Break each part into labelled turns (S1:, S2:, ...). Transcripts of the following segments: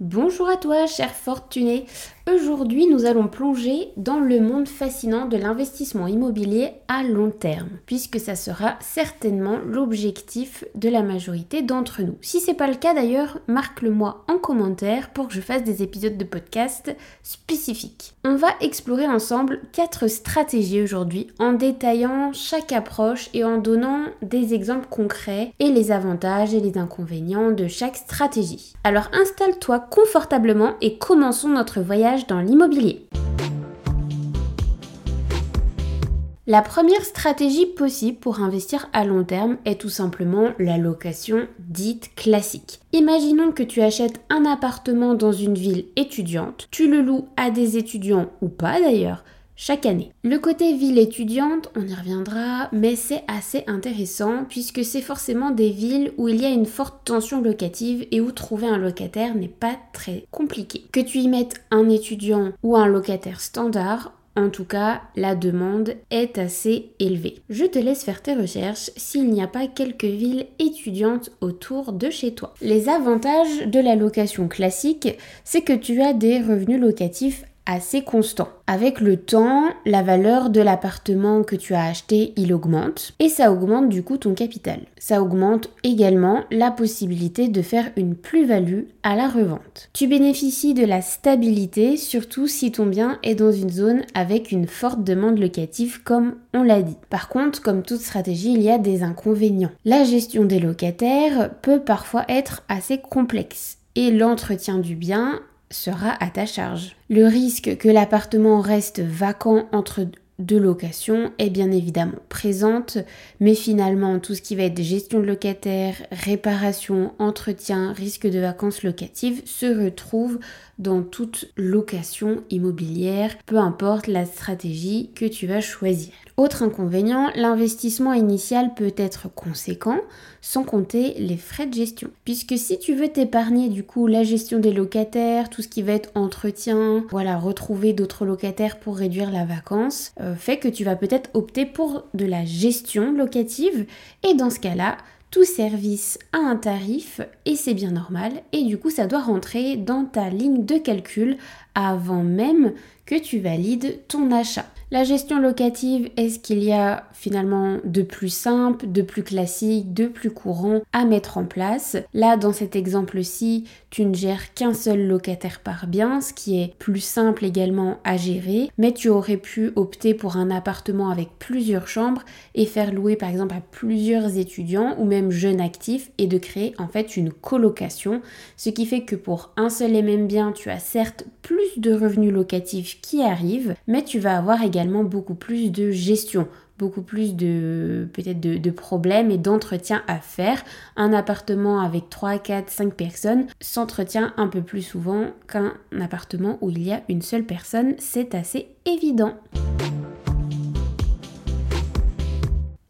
S1: Bonjour à toi, cher fortuné. Aujourd'hui, nous allons plonger dans le monde fascinant de l'investissement immobilier à long terme, puisque ça sera certainement l'objectif de la majorité d'entre nous. Si c'est pas le cas d'ailleurs, marque-le moi en commentaire pour que je fasse des épisodes de podcast spécifiques. On va explorer ensemble quatre stratégies aujourd'hui en détaillant chaque approche et en donnant des exemples concrets et les avantages et les inconvénients de chaque stratégie. Alors installe-toi confortablement et commençons notre voyage dans l'immobilier. La première stratégie possible pour investir à long terme est tout simplement la location dite classique. Imaginons que tu achètes un appartement dans une ville étudiante, tu le loues à des étudiants ou pas d'ailleurs, chaque année. Le côté ville étudiante, on y reviendra, mais c'est assez intéressant puisque c'est forcément des villes où il y a une forte tension locative et où trouver un locataire n'est pas très compliqué. Que tu y mettes un étudiant ou un locataire standard, en tout cas, la demande est assez élevée. Je te laisse faire tes recherches s'il n'y a pas quelques villes étudiantes autour de chez toi. Les avantages de la location classique, c'est que tu as des revenus locatifs assez constant. Avec le temps, la valeur de l'appartement que tu as acheté, il augmente et ça augmente du coup ton capital. Ça augmente également la possibilité de faire une plus-value à la revente. Tu bénéficies de la stabilité surtout si ton bien est dans une zone avec une forte demande locative comme on l'a dit. Par contre, comme toute stratégie, il y a des inconvénients. La gestion des locataires peut parfois être assez complexe et l'entretien du bien sera à ta charge. Le risque que l'appartement reste vacant entre deux locations est bien évidemment présente, mais finalement tout ce qui va être gestion locataire, réparation, entretien, risque de vacances locatives se retrouve dans toute location immobilière, peu importe la stratégie que tu vas choisir. Autre inconvénient, l'investissement initial peut être conséquent, sans compter les frais de gestion. Puisque si tu veux t'épargner du coup la gestion des locataires, tout ce qui va être entretien, voilà, retrouver d'autres locataires pour réduire la vacance, euh, fait que tu vas peut-être opter pour de la gestion locative et dans ce cas-là, tout service a un tarif et c'est bien normal et du coup ça doit rentrer dans ta ligne de calcul avant même que tu valides ton achat. La gestion locative, est-ce qu'il y a finalement de plus simple, de plus classique, de plus courant à mettre en place? Là, dans cet exemple-ci, tu ne gères qu'un seul locataire par bien, ce qui est plus simple également à gérer, mais tu aurais pu opter pour un appartement avec plusieurs chambres et faire louer par exemple à plusieurs étudiants ou même jeunes actifs et de créer en fait une colocation, ce qui fait que pour un seul et même bien, tu as certes plus de revenus locatifs qui arrivent, mais tu vas avoir également beaucoup plus de gestion, beaucoup plus de peut-être de, problèmes et d'entretien à faire. Un appartement avec 3, 4, 5 personnes s'entretient un peu plus souvent qu'un appartement où il y a une seule personne, c'est assez évident.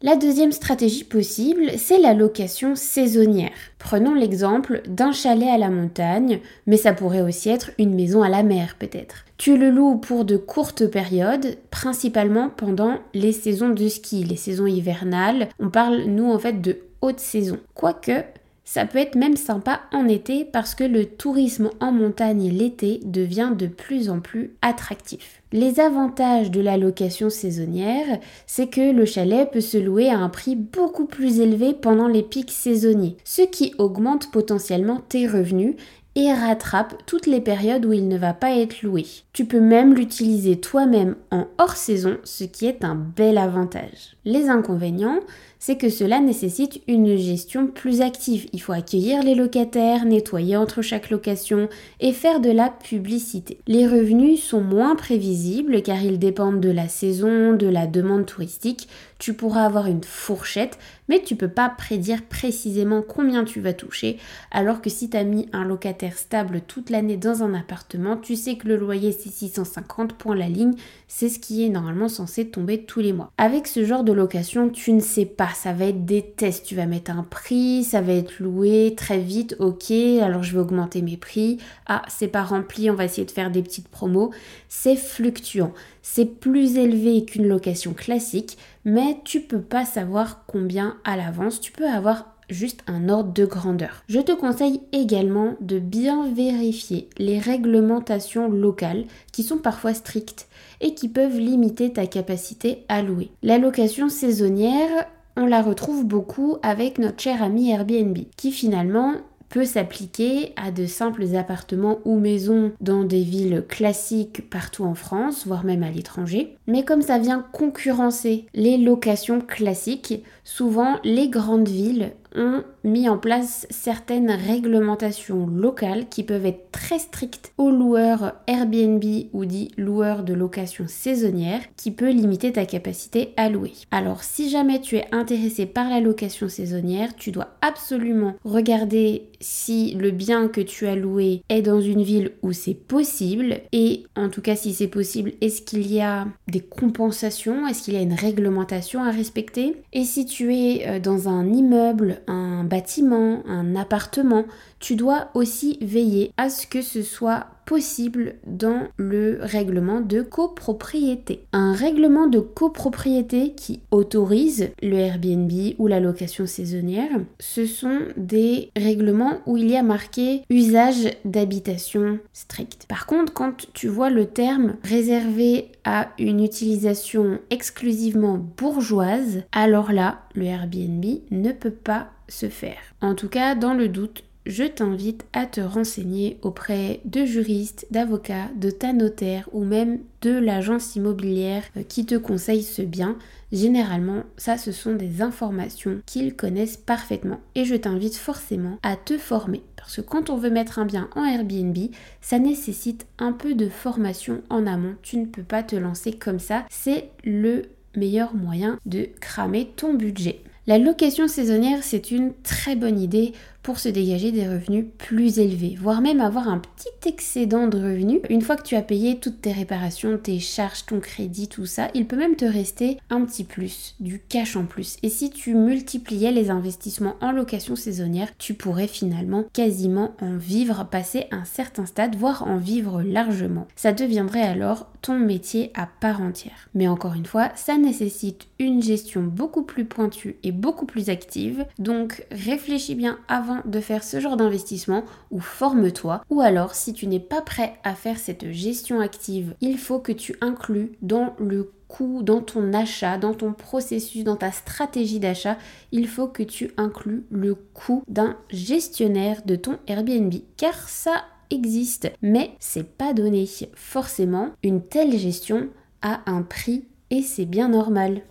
S1: La deuxième stratégie possible, c'est la location saisonnière. Prenons l'exemple d'un chalet à la montagne, mais ça pourrait aussi être une maison à la mer peut-être. Tu le loues pour de courtes périodes, principalement pendant les saisons de ski, les saisons hivernales. On parle, nous, en fait, de haute saison. Quoique, ça peut être même sympa en été parce que le tourisme en montagne l'été devient de plus en plus attractif. Les avantages de la location saisonnière, c'est que le chalet peut se louer à un prix beaucoup plus élevé pendant les pics saisonniers, ce qui augmente potentiellement tes revenus et rattrape toutes les périodes où il ne va pas être loué. Tu peux même l'utiliser toi-même en hors saison, ce qui est un bel avantage. Les inconvénients, c'est que cela nécessite une gestion plus active. Il faut accueillir les locataires, nettoyer entre chaque location et faire de la publicité. Les revenus sont moins prévisibles car ils dépendent de la saison, de la demande touristique. Tu pourras avoir une fourchette, mais tu peux pas prédire précisément combien tu vas toucher. Alors que si tu as mis un locataire stable toute l'année dans un appartement, tu sais que le loyer c'est 650 points la ligne, c'est ce qui est normalement censé tomber tous les mois. Avec ce genre de location, tu ne sais pas, ça va être des tests, tu vas mettre un prix, ça va être loué très vite, ok, alors je vais augmenter mes prix, ah c'est pas rempli, on va essayer de faire des petites promos, c'est fluctuant. C'est plus élevé qu'une location classique, mais tu peux pas savoir combien à l'avance. Tu peux avoir juste un ordre de grandeur. Je te conseille également de bien vérifier les réglementations locales qui sont parfois strictes et qui peuvent limiter ta capacité à louer. La location saisonnière, on la retrouve beaucoup avec notre cher ami Airbnb qui finalement peut s'appliquer à de simples appartements ou maisons dans des villes classiques partout en France, voire même à l'étranger. Mais comme ça vient concurrencer les locations classiques, souvent les grandes villes ont mis en place certaines réglementations locales qui peuvent être très strictes aux loueurs Airbnb ou dit loueurs de location saisonnière qui peut limiter ta capacité à louer. Alors si jamais tu es intéressé par la location saisonnière, tu dois absolument regarder si le bien que tu as loué est dans une ville où c'est possible et en tout cas si c'est possible, est-ce qu'il y a des compensations, est-ce qu'il y a une réglementation à respecter? Et si tu es euh, dans un immeuble, un bâtiment, un appartement, tu dois aussi veiller à ce que ce soit possible dans le règlement de copropriété. Un règlement de copropriété qui autorise le Airbnb ou la location saisonnière, ce sont des règlements où il y a marqué usage d'habitation strict. Par contre, quand tu vois le terme réservé à une utilisation exclusivement bourgeoise, alors là, le Airbnb ne peut pas se faire. En tout cas, dans le doute, je t'invite à te renseigner auprès de juristes, d'avocats, de ta notaire ou même de l'agence immobilière qui te conseille ce bien. Généralement, ça, ce sont des informations qu'ils connaissent parfaitement. Et je t'invite forcément à te former. Parce que quand on veut mettre un bien en Airbnb, ça nécessite un peu de formation en amont. Tu ne peux pas te lancer comme ça. C'est le meilleur moyen de cramer ton budget. La location saisonnière, c'est une très bonne idée pour se dégager des revenus plus élevés, voire même avoir un petit excédent de revenus. Une fois que tu as payé toutes tes réparations, tes charges, ton crédit, tout ça, il peut même te rester un petit plus, du cash en plus. Et si tu multipliais les investissements en location saisonnière, tu pourrais finalement quasiment en vivre, passer un certain stade, voire en vivre largement. Ça deviendrait alors ton métier à part entière. Mais encore une fois, ça nécessite une gestion beaucoup plus pointue et beaucoup plus active. Donc réfléchis bien avant de faire ce genre d'investissement ou forme-toi. Ou alors, si tu n'es pas prêt à faire cette gestion active, il faut que tu inclus dans le coût, dans ton achat, dans ton processus, dans ta stratégie d'achat, il faut que tu inclus le coût d'un gestionnaire de ton Airbnb. Car ça existe, mais c'est pas donné. Forcément, une telle gestion a un prix et c'est bien normal.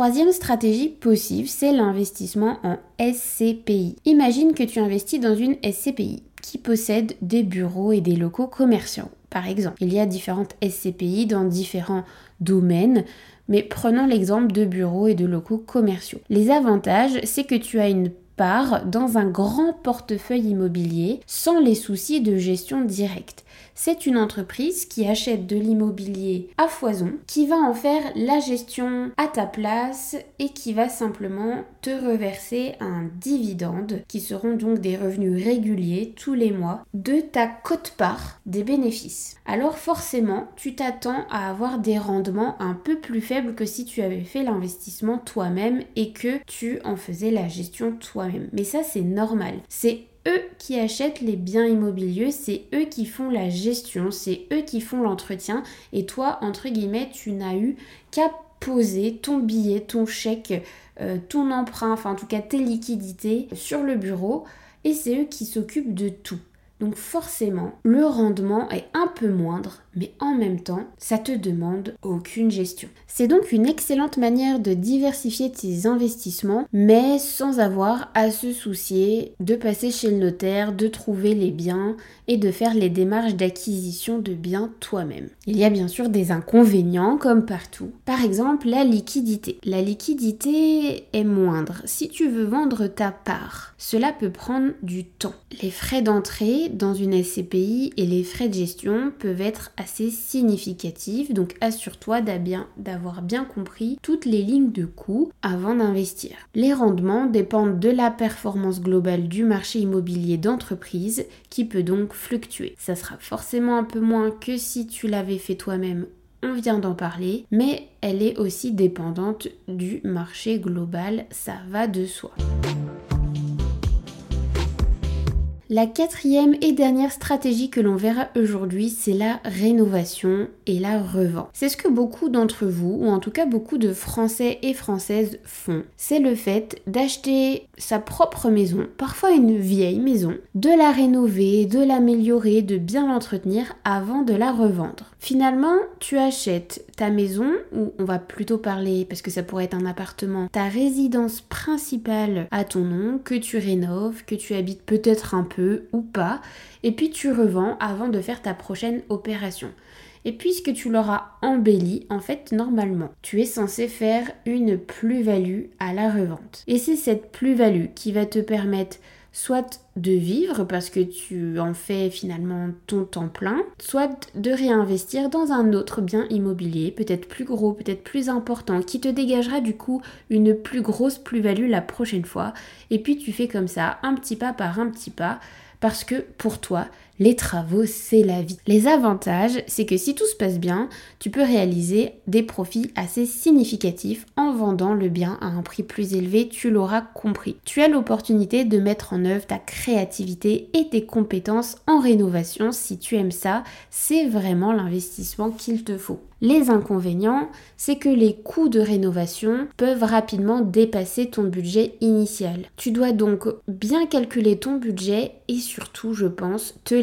S1: Troisième stratégie possible, c'est l'investissement en SCPI. Imagine que tu investis dans une SCPI qui possède des bureaux et des locaux commerciaux. Par exemple, il y a différentes SCPI dans différents domaines, mais prenons l'exemple de bureaux et de locaux commerciaux. Les avantages, c'est que tu as une part dans un grand portefeuille immobilier sans les soucis de gestion directe c'est une entreprise qui achète de l'immobilier à foison, qui va en faire la gestion à ta place et qui va simplement te reverser un dividende qui seront donc des revenus réguliers tous les mois de ta cote-part des bénéfices. Alors forcément, tu t'attends à avoir des rendements un peu plus faibles que si tu avais fait l'investissement toi-même et que tu en faisais la gestion toi-même. Mais ça c'est normal. C'est eux qui achètent les biens immobiliers, c'est eux qui font la gestion, c'est eux qui font l'entretien et toi, entre guillemets, tu n'as eu qu'à poser ton billet, ton chèque, euh, ton emprunt, enfin en tout cas tes liquidités sur le bureau et c'est eux qui s'occupent de tout. Donc forcément, le rendement est un peu moindre, mais en même temps, ça te demande aucune gestion. C'est donc une excellente manière de diversifier tes investissements, mais sans avoir à se soucier de passer chez le notaire, de trouver les biens et de faire les démarches d'acquisition de biens toi-même. Il y a bien sûr des inconvénients comme partout. Par exemple, la liquidité. La liquidité est moindre. Si tu veux vendre ta part, cela peut prendre du temps. Les frais d'entrée dans une SCPI et les frais de gestion peuvent être assez significatifs, donc assure-toi d'avoir bien compris toutes les lignes de coûts avant d'investir. Les rendements dépendent de la performance globale du marché immobilier d'entreprise qui peut donc fluctuer. Ça sera forcément un peu moins que si tu l'avais fait toi-même on vient d'en parler, mais elle est aussi dépendante du marché global, ça va de soi. La quatrième et dernière stratégie que l'on verra aujourd'hui, c'est la rénovation et la revente. C'est ce que beaucoup d'entre vous, ou en tout cas beaucoup de Français et Françaises font. C'est le fait d'acheter sa propre maison, parfois une vieille maison, de la rénover, de l'améliorer, de bien l'entretenir avant de la revendre. Finalement, tu achètes ta maison, ou on va plutôt parler, parce que ça pourrait être un appartement, ta résidence principale à ton nom, que tu rénoves, que tu habites peut-être un peu ou pas, et puis tu revends avant de faire ta prochaine opération. Et puisque tu l'auras embelli, en fait, normalement, tu es censé faire une plus-value à la revente. Et c'est cette plus-value qui va te permettre soit de vivre parce que tu en fais finalement ton temps plein, soit de réinvestir dans un autre bien immobilier, peut-être plus gros, peut-être plus important, qui te dégagera du coup une plus grosse plus-value la prochaine fois. Et puis tu fais comme ça, un petit pas par un petit pas, parce que pour toi, les travaux, c'est la vie. Les avantages, c'est que si tout se passe bien, tu peux réaliser des profits assez significatifs en vendant le bien à un prix plus élevé, tu l'auras compris. Tu as l'opportunité de mettre en œuvre ta créativité et tes compétences en rénovation. Si tu aimes ça, c'est vraiment l'investissement qu'il te faut. Les inconvénients, c'est que les coûts de rénovation peuvent rapidement dépasser ton budget initial. Tu dois donc bien calculer ton budget et surtout, je pense, te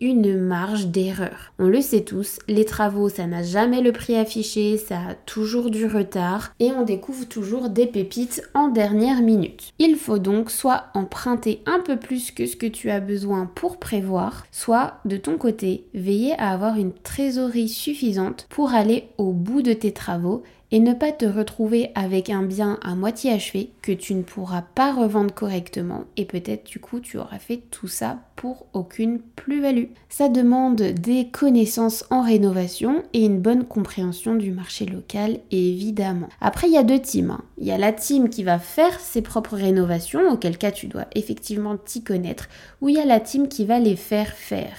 S1: une marge d'erreur. On le sait tous, les travaux, ça n'a jamais le prix affiché, ça a toujours du retard et on découvre toujours des pépites en dernière minute. Il faut donc soit emprunter un peu plus que ce que tu as besoin pour prévoir, soit de ton côté veiller à avoir une trésorerie suffisante pour aller au bout de tes travaux et ne pas te retrouver avec un bien à moitié achevé que tu ne pourras pas revendre correctement et peut-être du coup tu auras fait tout ça pour aucune plus-value. Ça demande des connaissances en rénovation et une bonne compréhension du marché local évidemment. Après il y a deux teams. Hein. Il y a la team qui va faire ses propres rénovations auquel cas tu dois effectivement t'y connaître ou il y a la team qui va les faire faire.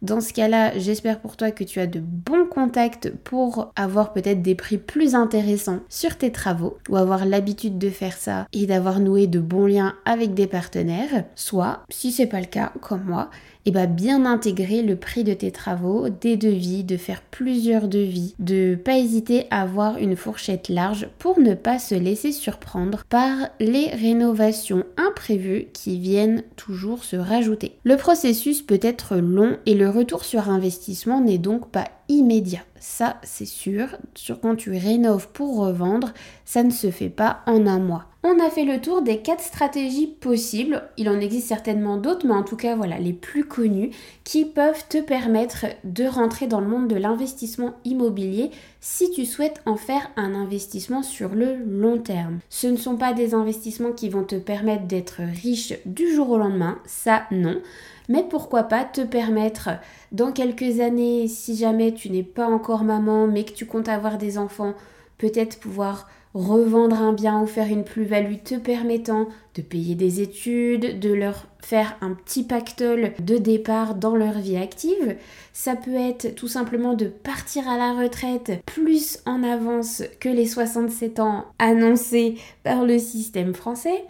S1: Dans ce cas-là, j'espère pour toi que tu as de bons contacts pour avoir peut-être des prix plus intéressants sur tes travaux ou avoir l'habitude de faire ça et d'avoir noué de bons liens avec des partenaires. Soit, si c'est pas le cas, comme moi, et bah bien intégrer le prix de tes travaux, des devis, de faire plusieurs devis, de pas hésiter à avoir une fourchette large pour ne pas se laisser surprendre par les rénovations imprévues qui viennent toujours se rajouter. Le processus peut être long et le retour sur investissement n'est donc pas immédiat. Ça, c'est sûr. Sur quand tu rénoves pour revendre, ça ne se fait pas en un mois. On a fait le tour des quatre stratégies possibles. Il en existe certainement d'autres, mais en tout cas, voilà, les plus connues qui peuvent te permettre de rentrer dans le monde de l'investissement immobilier si tu souhaites en faire un investissement sur le long terme. Ce ne sont pas des investissements qui vont te permettre d'être riche du jour au lendemain, ça non mais pourquoi pas te permettre dans quelques années, si jamais tu n'es pas encore maman, mais que tu comptes avoir des enfants, peut-être pouvoir revendre un bien ou faire une plus-value te permettant de payer des études, de leur faire un petit pactole de départ dans leur vie active. Ça peut être tout simplement de partir à la retraite plus en avance que les 67 ans annoncés par le système français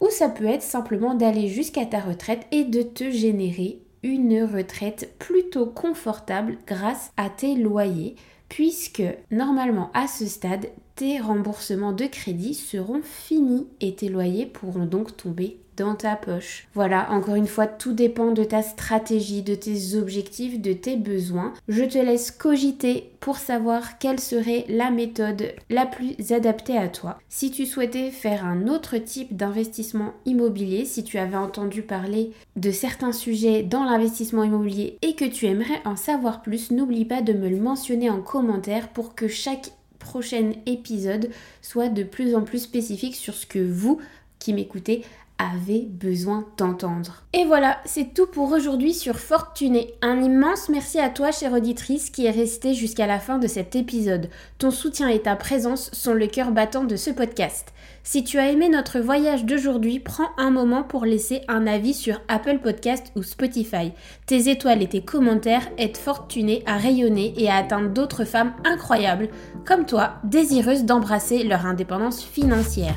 S1: ou ça peut être simplement d'aller jusqu'à ta retraite et de te générer une retraite plutôt confortable grâce à tes loyers puisque normalement à ce stade tes remboursements de crédit seront finis et tes loyers pourront donc tomber ta poche. Voilà, encore une fois, tout dépend de ta stratégie, de tes objectifs, de tes besoins. Je te laisse cogiter pour savoir quelle serait la méthode la plus adaptée à toi. Si tu souhaitais faire un autre type d'investissement immobilier, si tu avais entendu parler de certains sujets dans l'investissement immobilier et que tu aimerais en savoir plus, n'oublie pas de me le mentionner en commentaire pour que chaque prochain épisode soit de plus en plus spécifique sur ce que vous qui m'écoutez avez besoin d'entendre. Et voilà, c'est tout pour aujourd'hui sur Fortuné. Un immense merci à toi, chère auditrice, qui est restée jusqu'à la fin de cet épisode. Ton soutien et ta présence sont le cœur battant de ce podcast. Si tu as aimé notre voyage d'aujourd'hui, prends un moment pour laisser un avis sur Apple Podcast ou Spotify. Tes étoiles et tes commentaires aident Fortuné à rayonner et à atteindre d'autres femmes incroyables, comme toi, désireuses d'embrasser leur indépendance financière.